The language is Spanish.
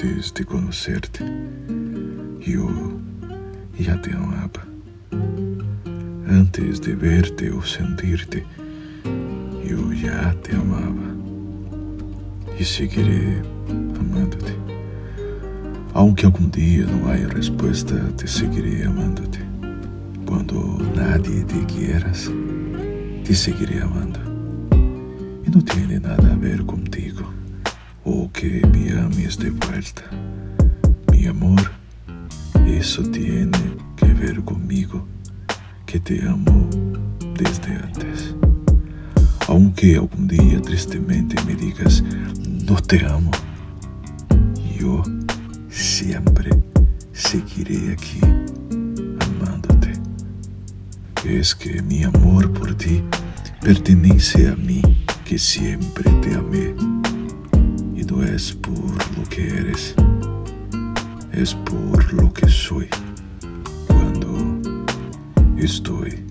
Antes de conocerte, yo ya te amaba. Antes de verte o sentirte, yo ya te amaba. Y seguiré amándote. Aunque algún día no haya respuesta, te seguiré amándote. Cuando nadie te quieras, te seguiré amando. Y no tiene nada a ver contigo que me ames de vuelta. Mi amor, eso tiene que ver conmigo, que te amo desde antes. Aunque algún día tristemente me digas, no te amo, yo siempre seguiré aquí amándote. Es que mi amor por ti pertenece a mí que siempre te amé. Es por lo que eres, es por lo que soy cuando estoy.